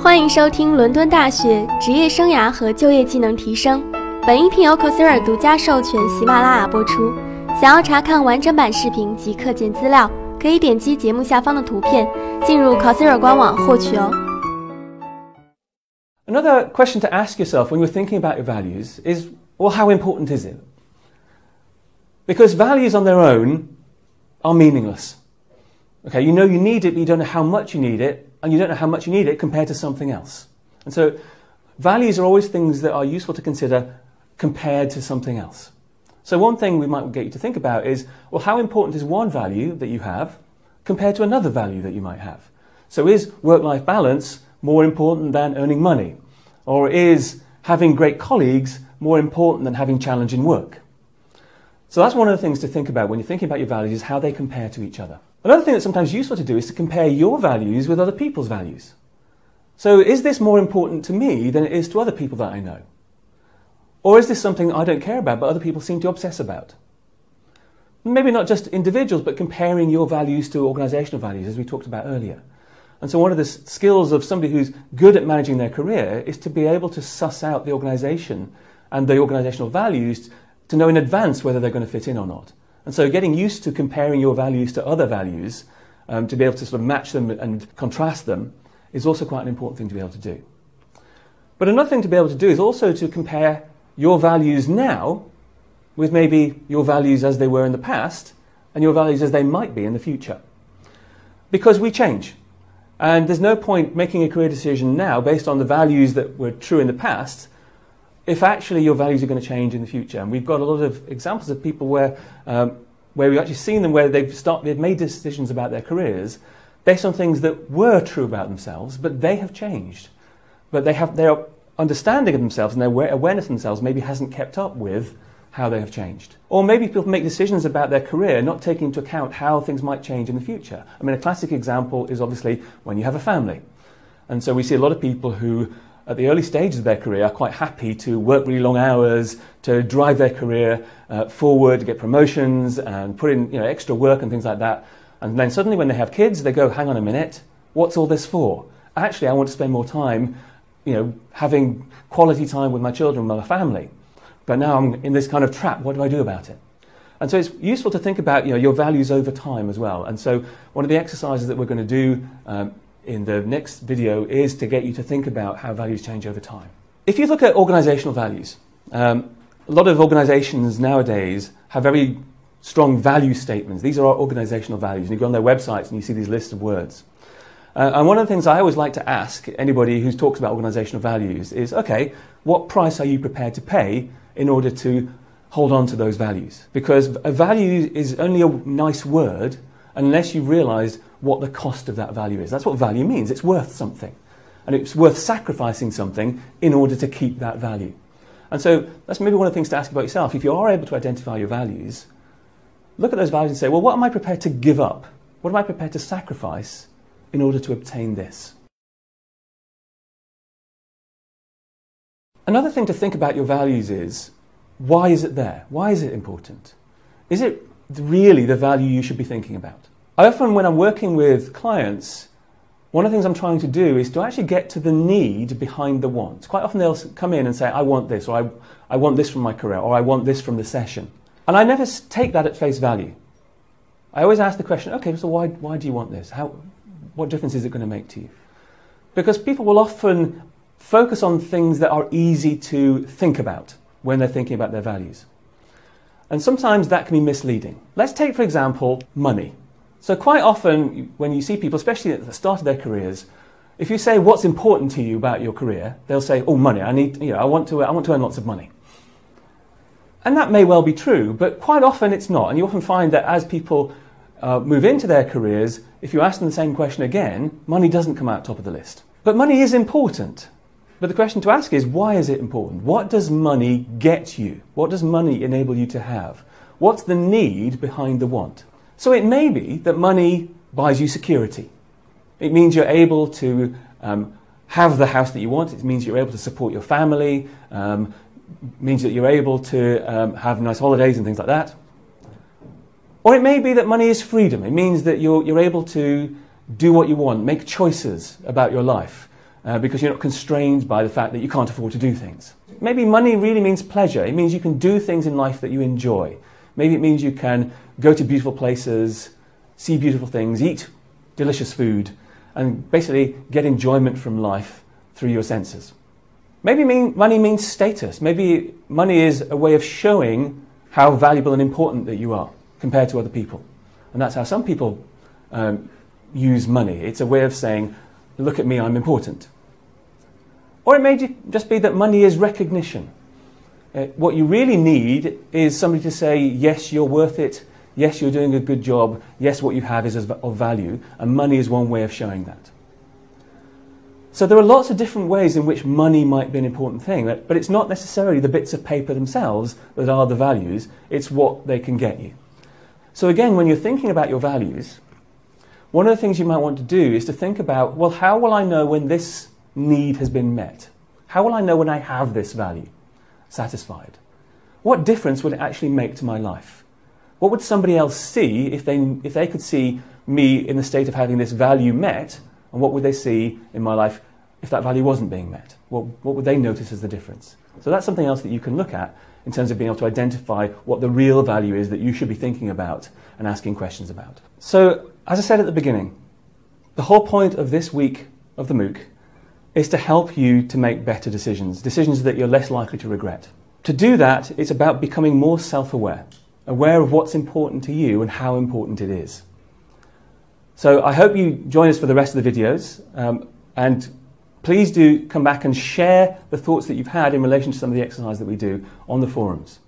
欢迎收听伦敦大学职业生涯和就业技能提升。本音频由 Coursera 独家授权喜马拉雅播出。想要查看完整版视频及课件资料，可以点击节目下方的图片，进入 Coursera 官网获取哦。Another question to ask yourself when you're thinking about your values is well, how important is it? Because values on their own are meaningless. Okay, you know you need it, but you don't know how much you need it, and you don't know how much you need it compared to something else. And so, values are always things that are useful to consider compared to something else. So, one thing we might get you to think about is well, how important is one value that you have compared to another value that you might have? So, is work life balance more important than earning money? Or is having great colleagues more important than having challenging work? So, that's one of the things to think about when you're thinking about your values is how they compare to each other. Another thing that's sometimes useful to do is to compare your values with other people's values. So, is this more important to me than it is to other people that I know? Or is this something I don't care about but other people seem to obsess about? Maybe not just individuals, but comparing your values to organizational values, as we talked about earlier. And so, one of the skills of somebody who's good at managing their career is to be able to suss out the organization and the organizational values to know in advance whether they're going to fit in or not. And so getting used to comparing your values to other values, um, to be able to sort of match them and contrast them, is also quite an important thing to be able to do. But another thing to be able to do is also to compare your values now with maybe your values as they were in the past and your values as they might be in the future. Because we change. And there's no point making a career decision now based on the values that were true in the past if actually your values are going to change in the future. And we've got a lot of examples of people where, um, where we've actually seen them where they've, start, they've made decisions about their careers based on things that were true about themselves, but they have changed. But they have, their understanding of themselves and their awareness of themselves maybe hasn't kept up with how they have changed. Or maybe people make decisions about their career not taking into account how things might change in the future. I mean, a classic example is obviously when you have a family. And so we see a lot of people who at the early stages of their career are quite happy to work really long hours, to drive their career uh, forward, to get promotions and put in you know, extra work and things like that. And then suddenly when they have kids, they go, hang on a minute, what's all this for? Actually, I want to spend more time you know, having quality time with my children, with my family. But now I'm in this kind of trap. What do I do about it? And so it's useful to think about you know, your values over time as well. And so one of the exercises that we're going to do um, in the next video is to get you to think about how values change over time. If you look at organizational values, um, a lot of organizations nowadays have very strong value statements. These are our organizational values. And you go on their websites and you see these lists of words. Uh, and one of the things I always like to ask anybody who talks about organizational values is okay, what price are you prepared to pay in order to hold on to those values? Because a value is only a nice word unless you realize what the cost of that value is. That's what value means. It's worth something. And it's worth sacrificing something in order to keep that value. And so that's maybe one of the things to ask about yourself. If you are able to identify your values, look at those values and say, well, what am I prepared to give up? What am I prepared to sacrifice in order to obtain this? Another thing to think about your values is why is it there? Why is it important? Is it really the value you should be thinking about? I often, when I'm working with clients, one of the things I'm trying to do is to actually get to the need behind the want. Quite often they'll come in and say, I want this, or I, I want this from my career, or I want this from the session. And I never take that at face value. I always ask the question, okay, so why, why do you want this? How, what difference is it going to make to you? Because people will often focus on things that are easy to think about when they're thinking about their values. And sometimes that can be misleading. Let's take, for example, money. So, quite often, when you see people, especially at the start of their careers, if you say what's important to you about your career, they'll say, "Oh, money. I need. You know, I want to. I want to earn lots of money." And that may well be true, but quite often it's not. And you often find that as people uh, move into their careers, if you ask them the same question again, money doesn't come out top of the list. But money is important. But the question to ask is, why is it important? What does money get you? What does money enable you to have? What's the need behind the want? So it may be that money buys you security. It means you're able to um, have the house that you want. It means you're able to support your family. Um, means that you're able to um, have nice holidays and things like that. Or it may be that money is freedom. It means that you're, you're able to do what you want, make choices about your life, uh, because you're not constrained by the fact that you can't afford to do things. Maybe money really means pleasure. It means you can do things in life that you enjoy. Maybe it means you can go to beautiful places, see beautiful things, eat delicious food, and basically get enjoyment from life through your senses. Maybe mean, money means status. Maybe money is a way of showing how valuable and important that you are compared to other people. And that's how some people um, use money. It's a way of saying, look at me, I'm important. Or it may just be that money is recognition. Uh, what you really need is somebody to say, yes, you're worth it, yes, you're doing a good job, yes, what you have is of value, and money is one way of showing that. So there are lots of different ways in which money might be an important thing, but it's not necessarily the bits of paper themselves that are the values, it's what they can get you. So again, when you're thinking about your values, one of the things you might want to do is to think about, well, how will I know when this need has been met? How will I know when I have this value satisfied? What difference would it actually make to my life? What would somebody else see if they, if they could see me in the state of having this value met? And what would they see in my life if that value wasn't being met? What, what would they notice as the difference? So that's something else that you can look at in terms of being able to identify what the real value is that you should be thinking about and asking questions about. So, as I said at the beginning, the whole point of this week of the MOOC is to help you to make better decisions, decisions that you're less likely to regret. To do that, it's about becoming more self aware, aware of what's important to you and how important it is. So I hope you join us for the rest of the videos, um, and please do come back and share the thoughts that you've had in relation to some of the exercises that we do on the forums.